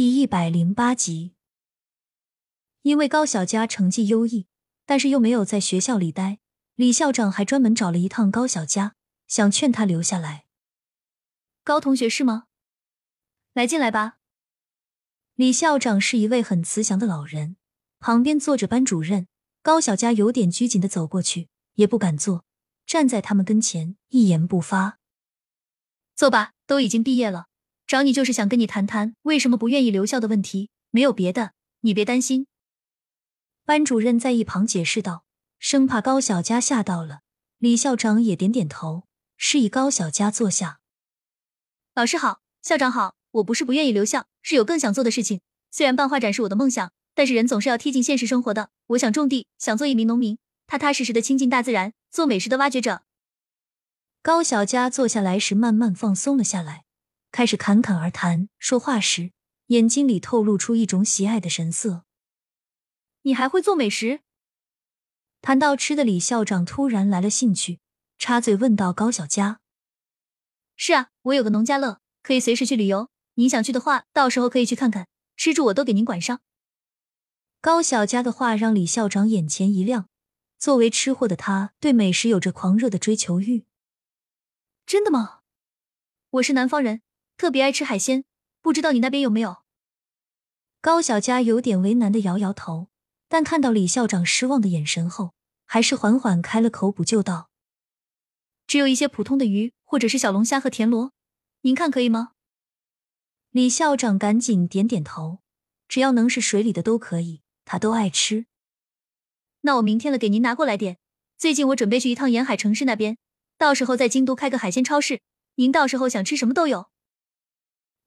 第一百零八集，因为高小佳成绩优异，但是又没有在学校里待，李校长还专门找了一趟高小佳，想劝他留下来。高同学是吗？来进来吧。李校长是一位很慈祥的老人，旁边坐着班主任。高小佳有点拘谨的走过去，也不敢坐，站在他们跟前一言不发。坐吧，都已经毕业了。找你就是想跟你谈谈为什么不愿意留校的问题，没有别的，你别担心。班主任在一旁解释道，生怕高小佳吓到了。李校长也点点头，示意高小佳坐下。老师好，校长好，我不是不愿意留校，是有更想做的事情。虽然办画展是我的梦想，但是人总是要贴近现实生活的。我想种地，想做一名农民，踏踏实实的亲近大自然，做美食的挖掘者。高小佳坐下来时，慢慢放松了下来。开始侃侃而谈，说话时眼睛里透露出一种喜爱的神色。你还会做美食？谈到吃的，李校长突然来了兴趣，插嘴问道：“高小佳，是啊，我有个农家乐，可以随时去旅游。您想去的话，到时候可以去看看，吃住我都给您管上。”高小佳的话让李校长眼前一亮。作为吃货的他，对美食有着狂热的追求欲。真的吗？我是南方人。特别爱吃海鲜，不知道你那边有没有？高小佳有点为难的摇摇头，但看到李校长失望的眼神后，还是缓缓开了口，补救道：“只有一些普通的鱼，或者是小龙虾和田螺，您看可以吗？”李校长赶紧点点头，只要能是水里的都可以，他都爱吃。那我明天了给您拿过来点。最近我准备去一趟沿海城市那边，到时候在京都开个海鲜超市，您到时候想吃什么都有。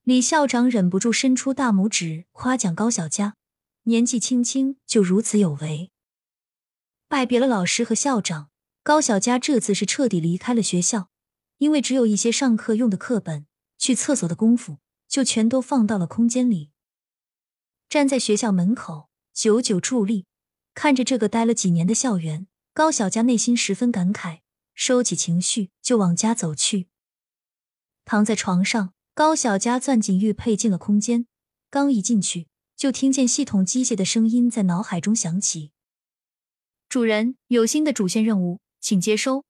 李校长忍不住伸出大拇指，夸奖高小佳年纪轻轻就如此有为。拜别了老师和校长，高小佳这次是彻底离开了学校，因为只有一些上课用的课本，去厕所的功夫就全都放到了空间里。站在学校门口，久久伫立，看着这个待了几年的校园，高小佳内心十分感慨，收起情绪就往家走去。躺在床上。高小佳攥紧玉佩进了空间，刚一进去，就听见系统机械的声音在脑海中响起：“主人，有新的主线任务，请接收。”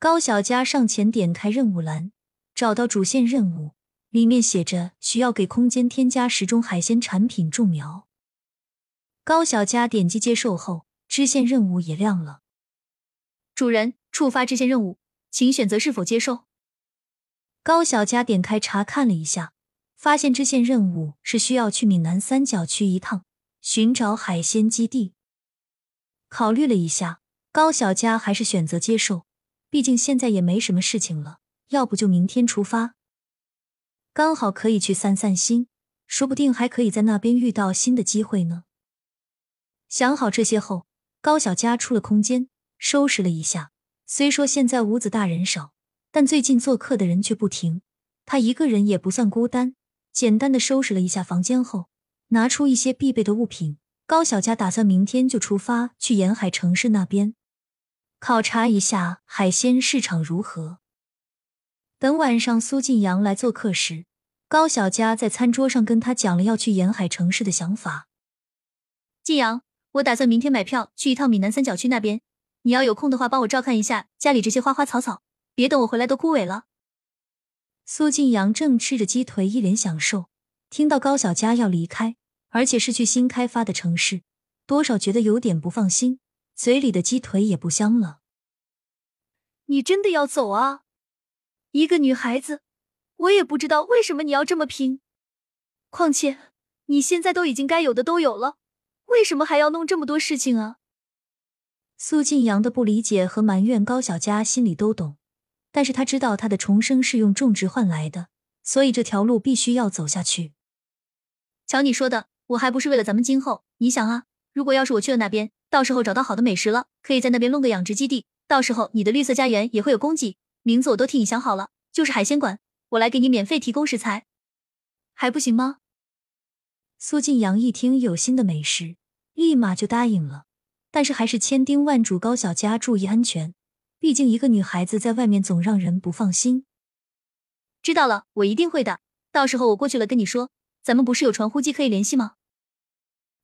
高小佳上前点开任务栏，找到主线任务，里面写着需要给空间添加十种海鲜产品种苗。高小佳点击接受后，支线任务也亮了：“主人，触发支线任务，请选择是否接受。”高小佳点开查看了一下，发现支线任务是需要去闽南三角区一趟，寻找海鲜基地。考虑了一下，高小佳还是选择接受，毕竟现在也没什么事情了，要不就明天出发，刚好可以去散散心，说不定还可以在那边遇到新的机会呢。想好这些后，高小佳出了空间，收拾了一下。虽说现在屋子大人少。但最近做客的人却不停，他一个人也不算孤单。简单的收拾了一下房间后，拿出一些必备的物品。高小佳打算明天就出发去沿海城市那边考察一下海鲜市场如何。等晚上苏晋阳来做客时，高小佳在餐桌上跟他讲了要去沿海城市的想法。晋阳，我打算明天买票去一趟闽南三角区那边，你要有空的话，帮我照看一下家里这些花花草草。别等我回来都枯萎了。苏晋阳正吃着鸡腿，一脸享受。听到高小佳要离开，而且是去新开发的城市，多少觉得有点不放心，嘴里的鸡腿也不香了。你真的要走啊？一个女孩子，我也不知道为什么你要这么拼。况且你现在都已经该有的都有了，为什么还要弄这么多事情啊？苏晋阳的不理解和埋怨，高小佳心里都懂。但是他知道他的重生是用种植换来的，所以这条路必须要走下去。瞧你说的，我还不是为了咱们今后？你想啊，如果要是我去了那边，到时候找到好的美食了，可以在那边弄个养殖基地，到时候你的绿色家园也会有供给，名字我都替你想好了，就是海鲜馆，我来给你免费提供食材，还不行吗？苏静阳一听有新的美食，立马就答应了，但是还是千叮万嘱高小佳注意安全。毕竟，一个女孩子在外面总让人不放心。知道了，我一定会的。到时候我过去了跟你说。咱们不是有传呼机可以联系吗？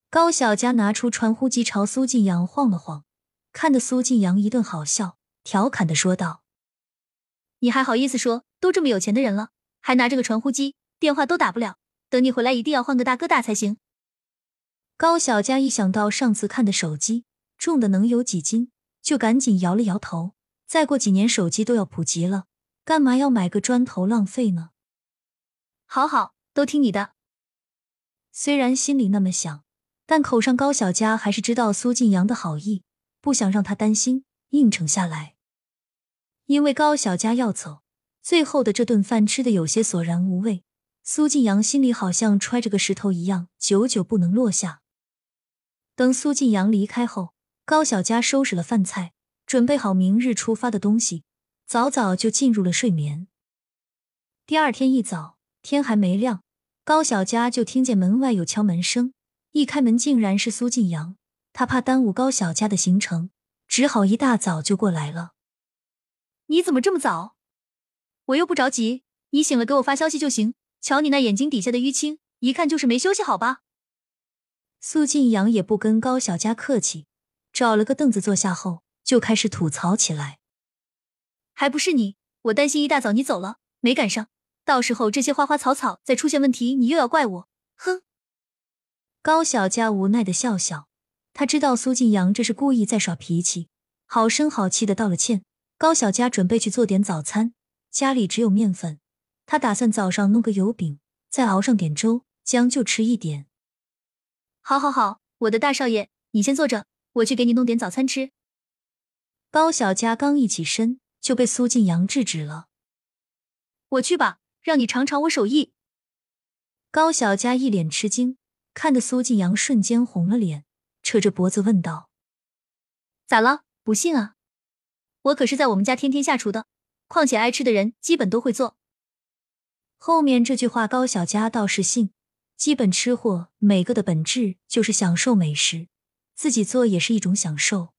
高小佳拿出传呼机朝苏晋阳晃了晃，看得苏晋阳一顿好笑，调侃的说道：“你还好意思说？都这么有钱的人了，还拿着个传呼机，电话都打不了。等你回来，一定要换个大哥大才行。”高小佳一想到上次看的手机重的能有几斤，就赶紧摇了摇头。再过几年手机都要普及了，干嘛要买个砖头浪费呢？好好，都听你的。虽然心里那么想，但口上高小佳还是知道苏晋阳的好意，不想让他担心，应承下来。因为高小佳要走，最后的这顿饭吃的有些索然无味，苏晋阳心里好像揣着个石头一样，久久不能落下。等苏晋阳离开后，高小佳收拾了饭菜。准备好明日出发的东西，早早就进入了睡眠。第二天一早，天还没亮，高小佳就听见门外有敲门声。一开门，竟然是苏晋阳。他怕耽误高小佳的行程，只好一大早就过来了。你怎么这么早？我又不着急，你醒了给我发消息就行。瞧你那眼睛底下的淤青，一看就是没休息好吧？苏晋阳也不跟高小佳客气，找了个凳子坐下后。就开始吐槽起来，还不是你！我担心一大早你走了没赶上，到时候这些花花草草再出现问题，你又要怪我。哼！高小佳无奈的笑笑，他知道苏晋阳这是故意在耍脾气，好声好气的道了歉。高小佳准备去做点早餐，家里只有面粉，他打算早上弄个油饼，再熬上点粥，将就吃一点。好，好，好，我的大少爷，你先坐着，我去给你弄点早餐吃。高小佳刚一起身，就被苏晋阳制止了。我去吧，让你尝尝我手艺。高小佳一脸吃惊，看得苏晋阳瞬间红了脸，扯着脖子问道：“咋了？不信啊？我可是在我们家天天下厨的，况且爱吃的人基本都会做。”后面这句话高小佳倒是信，基本吃货每个的本质就是享受美食，自己做也是一种享受。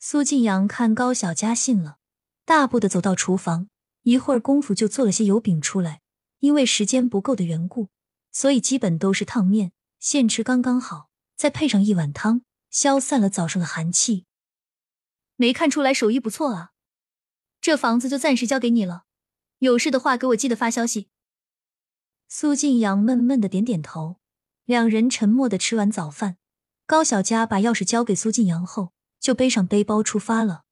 苏晋阳看高小佳信了，大步的走到厨房，一会儿功夫就做了些油饼出来。因为时间不够的缘故，所以基本都是烫面，现吃刚刚好，再配上一碗汤，消散了早上的寒气。没看出来手艺不错啊！这房子就暂时交给你了，有事的话给我记得发消息。苏晋阳闷闷的点点头，两人沉默的吃完早饭。高小佳把钥匙交给苏晋阳后。就背上背包出发了。